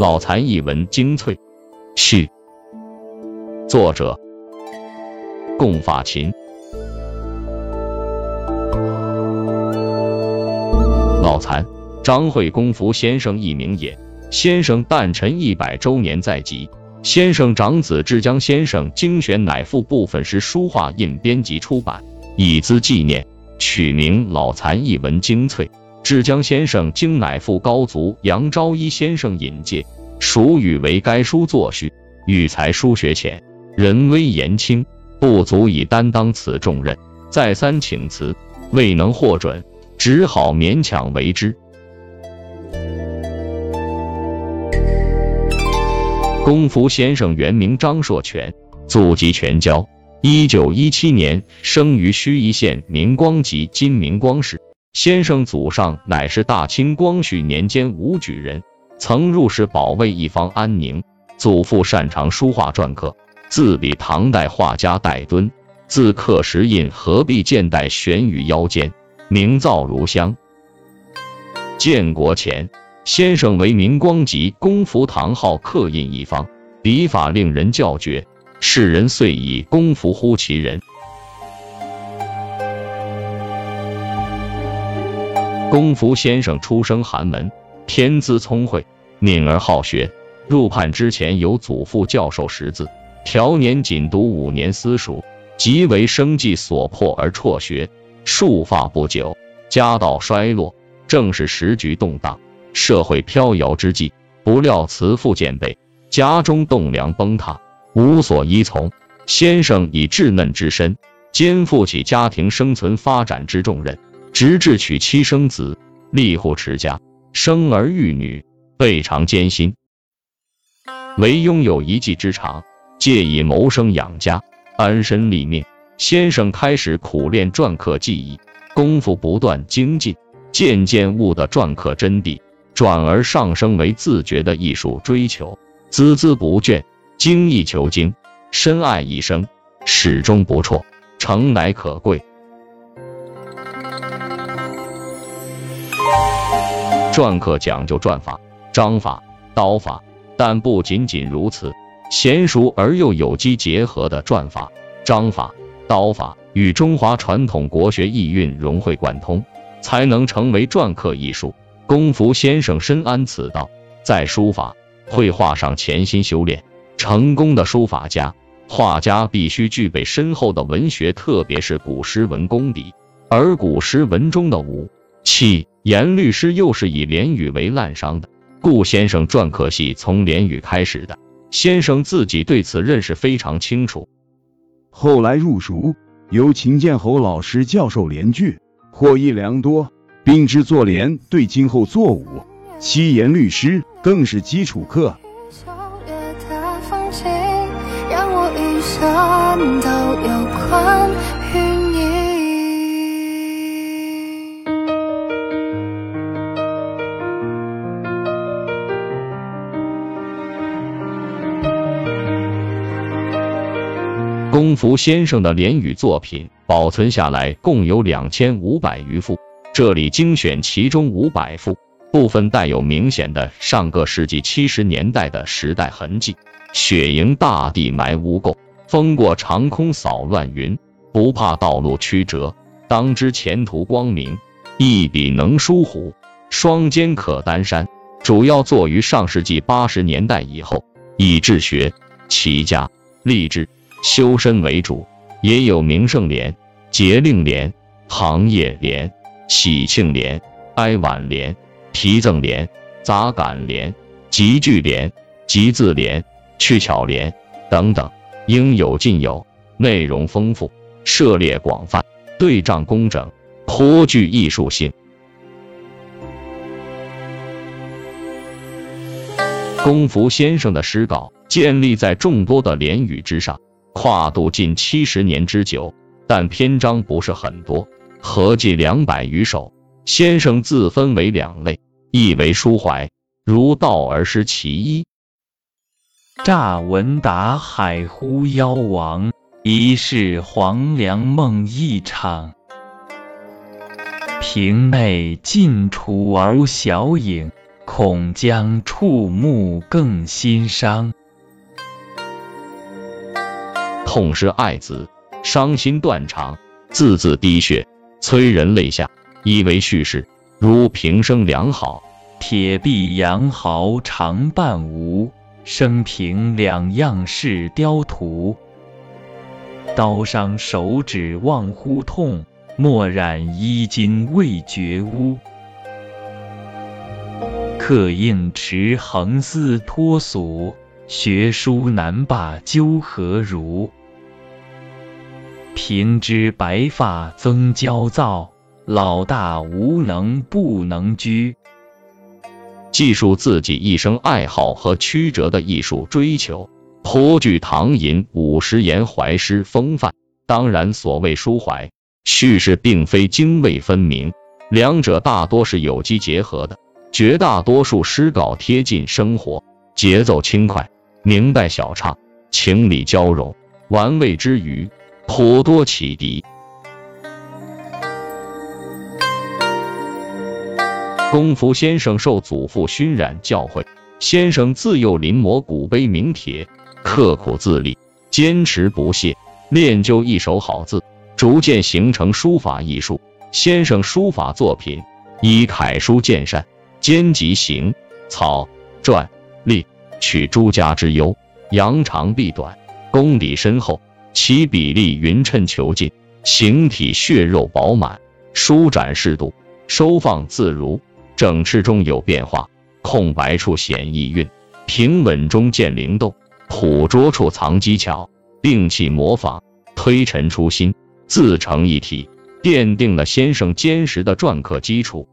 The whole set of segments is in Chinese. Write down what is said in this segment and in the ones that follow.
老残一文精粹序，作者共法勤。老残，张惠公福先生一名也。先生诞辰一百周年在即。先生长子之江先生精选乃赋部分诗书画印编辑出版，以资纪念，取名老残一文精粹。之江先生经乃父高足杨昭一先生引介，属语为该书作序。育才书学浅，人微言轻，不足以担当此重任。再三请辞，未能获准，只好勉强为之。公福先生原名张硕全，祖籍全椒，一九一七年生于盱眙县明光集今明光市。先生祖上乃是大清光绪年间武举人，曾入仕保卫一方安宁。祖父擅长书画篆刻，自比唐代画家戴敦，自刻石印合璧剑带悬于腰间，名噪如香。建国前，先生为明光集公福堂号刻印一方，笔法令人叫绝，世人遂以公福呼其人。公福先生出生寒门，天资聪慧，敏而好学。入判之前，由祖父教授识字，调年仅读五年私塾，即为生计所迫而辍学。束发不久，家道衰落，正是时局动荡、社会飘摇之际。不料慈父见背，家中栋梁崩塌，无所依从。先生以稚嫩之身，肩负起家庭生存发展之重任。直至娶妻生子，立户持家，生儿育女，倍尝艰辛。唯拥有一技之长，借以谋生养家，安身立命。先生开始苦练篆刻技艺，功夫不断精进，渐渐悟得篆刻真谛，转而上升为自觉的艺术追求，孜孜不倦，精益求精，深爱一生，始终不辍，诚乃可贵。篆刻讲究篆法、章法、刀法，但不仅仅如此，娴熟而又有机结合的篆法、章法、刀法与中华传统国学意蕴融会贯通，才能成为篆刻艺术。公福先生深谙此道，在书法、绘画上潜心修炼。成功的书法家、画家必须具备深厚的文学，特别是古诗文功底，而古诗文中的武。气严律师又是以连语为滥觞的，顾先生篆刻系从连语开始的，先生自己对此认识非常清楚。后来入塾，由秦建侯老师教授连句，获益良多，并知作连对今后作武。七言律诗更是基础课。公福先生的联语作品保存下来共有两千五百余幅，这里精选其中五百幅，部分带有明显的上个世纪七十年代的时代痕迹。雪迎大地埋污垢，风过长空扫乱云，不怕道路曲折，当知前途光明。一笔能书虎，双肩可担山。主要作于上世纪八十年代以后，以治学、齐家、励志。修身为主，也有名胜联、节令联、行业联、喜庆联、哀婉联、题赠联、杂感联、集句联、集字联、去巧联等等，应有尽有，内容丰富，涉猎广泛，对仗工整，颇具艺术性。公福先生的诗稿建立在众多的联语之上。跨度近七十年之久，但篇章不是很多，合计两百余首。先生自分为两类，一为抒怀，如道而诗其一。乍闻达海呼妖王，疑是黄粱梦一场。屏内尽处而小影，恐将触目更心伤。痛失爱子，伤心断肠，字字滴血，催人泪下。以为叙事，如平生良好，铁壁羊毫常伴吾，生平两样事雕图。刀伤手指忘乎痛，墨染衣襟未觉污。刻印持横丝脱俗，学书难罢究何如。平之白发增焦躁，老大无能不能居。记述自己一生爱好和曲折的艺术追求，颇具唐寅五十言怀诗风范。当然，所谓抒怀，叙事并非泾渭分明，两者大多是有机结合的。绝大多数诗稿贴近生活，节奏轻快，明代小唱，情理交融，玩味之余。颇多启迪。公福先生受祖父熏染教诲，先生自幼临摹古碑名帖，刻苦自立，坚持不懈，练就一手好字，逐渐形成书法艺术。先生书法作品以楷书见善，兼及行、草、篆、隶，取诸家之优，扬长避短，功底深厚。其比例匀称遒劲，形体血肉饱满，舒展适度，收放自如，整饬中有变化，空白处显意蕴，平稳中见灵动，捕捉处藏机巧，摒弃模仿，推陈出新，自成一体，奠定了先生坚实的篆刻基础。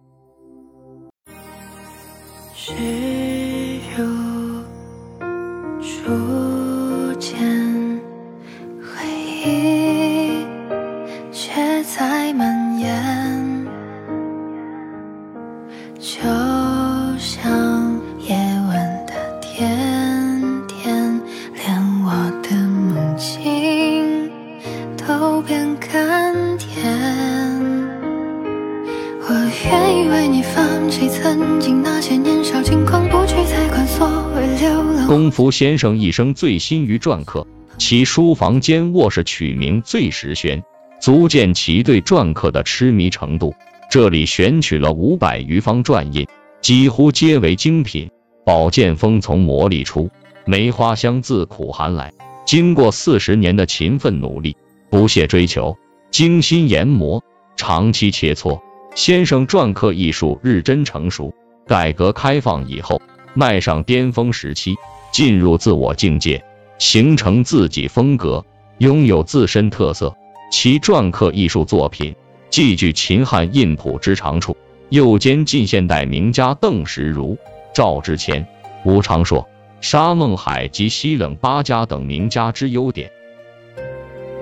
福先生一生醉心于篆刻，其书房间卧室取名“醉石轩”，足见其对篆刻的痴迷程度。这里选取了五百余方篆印，几乎皆为精品。宝剑锋从磨砺出，梅花香自苦寒来。经过四十年的勤奋努力、不懈追求、精心研磨、长期切磋，先生篆刻艺术日臻成熟。改革开放以后，迈上巅峰时期。进入自我境界，形成自己风格，拥有自身特色。其篆刻艺术作品既具秦汉印谱之长处，又兼近现代名家邓石如、赵之谦、吴昌硕、沙孟海及西冷八家等名家之优点。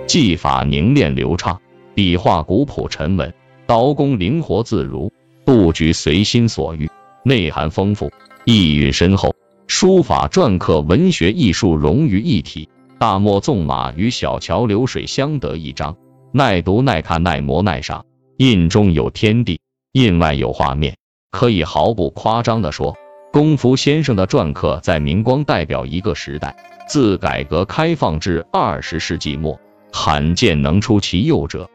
技法凝练流畅，笔画古朴沉稳，刀工灵活自如，布局随心所欲，内涵丰富，意蕴深厚。书法、篆刻、文学艺术融于一体，大漠纵马与小桥流水相得益彰，耐读耐看耐磨耐赏。印中有天地，印外有画面，可以毫不夸张地说，龚福先生的篆刻在明光代表一个时代。自改革开放至二十世纪末，罕见能出其右者。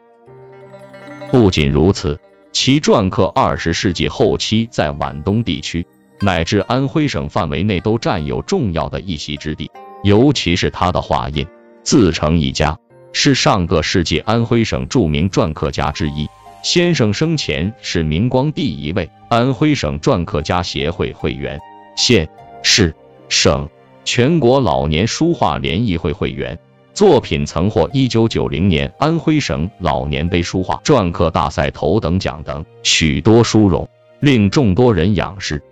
不仅如此，其篆刻二十世纪后期在皖东地区。乃至安徽省范围内都占有重要的一席之地，尤其是他的画印，自成一家，是上个世纪安徽省著名篆刻家之一。先生生前是明光第一位安徽省篆刻家协会会员，县、市、省、全国老年书画联谊会会员，作品曾获一九九零年安徽省老年杯书画篆刻大赛头等奖等许多殊荣，令众多人仰视。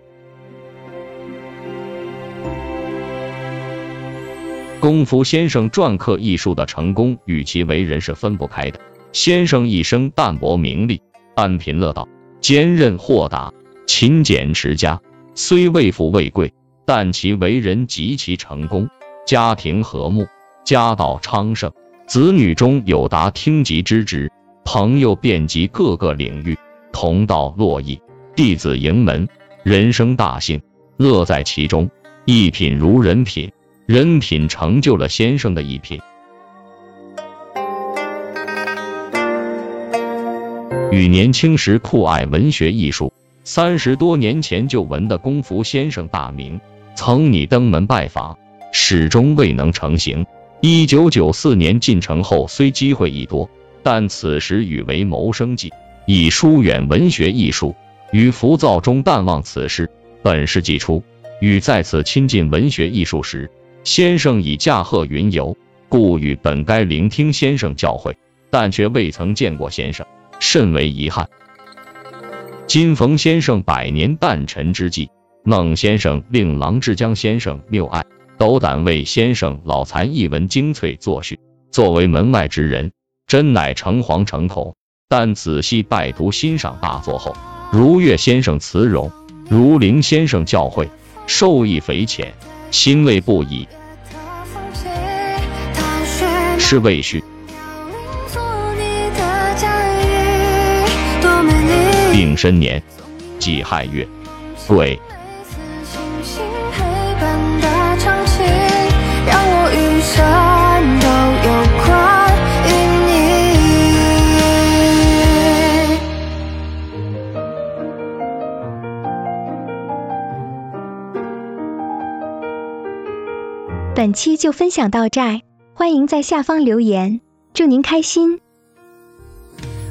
功夫先生篆刻艺术的成功与其为人是分不开的。先生一生淡泊名利，安贫乐道，坚韧豁达，勤俭持家。虽未富未贵，但其为人极其成功，家庭和睦，家道昌盛，子女中有达厅级之职，朋友遍及各个领域，同道络绎，弟子盈门，人生大幸，乐在其中。一品如人品，人品成就了先生的一品。与年轻时酷爱文学艺术，三十多年前就闻的功夫先生大名，曾拟登门拜访，始终未能成行。一九九四年进城后，虽机会亦多，但此时与为谋生计，以疏远文学艺术，于浮躁中淡忘此事。本世纪初。与再次亲近文学艺术时，先生已驾鹤云游，故与本该聆听先生教诲，但却未曾见过先生，甚为遗憾。今逢先生百年诞辰之际，孟先生令郎志江先生谬爱，斗胆为先生老残一文精粹作序。作为门外之人，真乃诚惶诚恐。但仔细拜读欣赏大作后，如岳先生词容，如林先生教诲。受益匪浅，欣慰不已。是未续。丙申年己亥月，癸。本期就分享到这欢迎在下方留言祝您开心。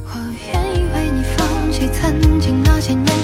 我愿意为你放弃曾经那些年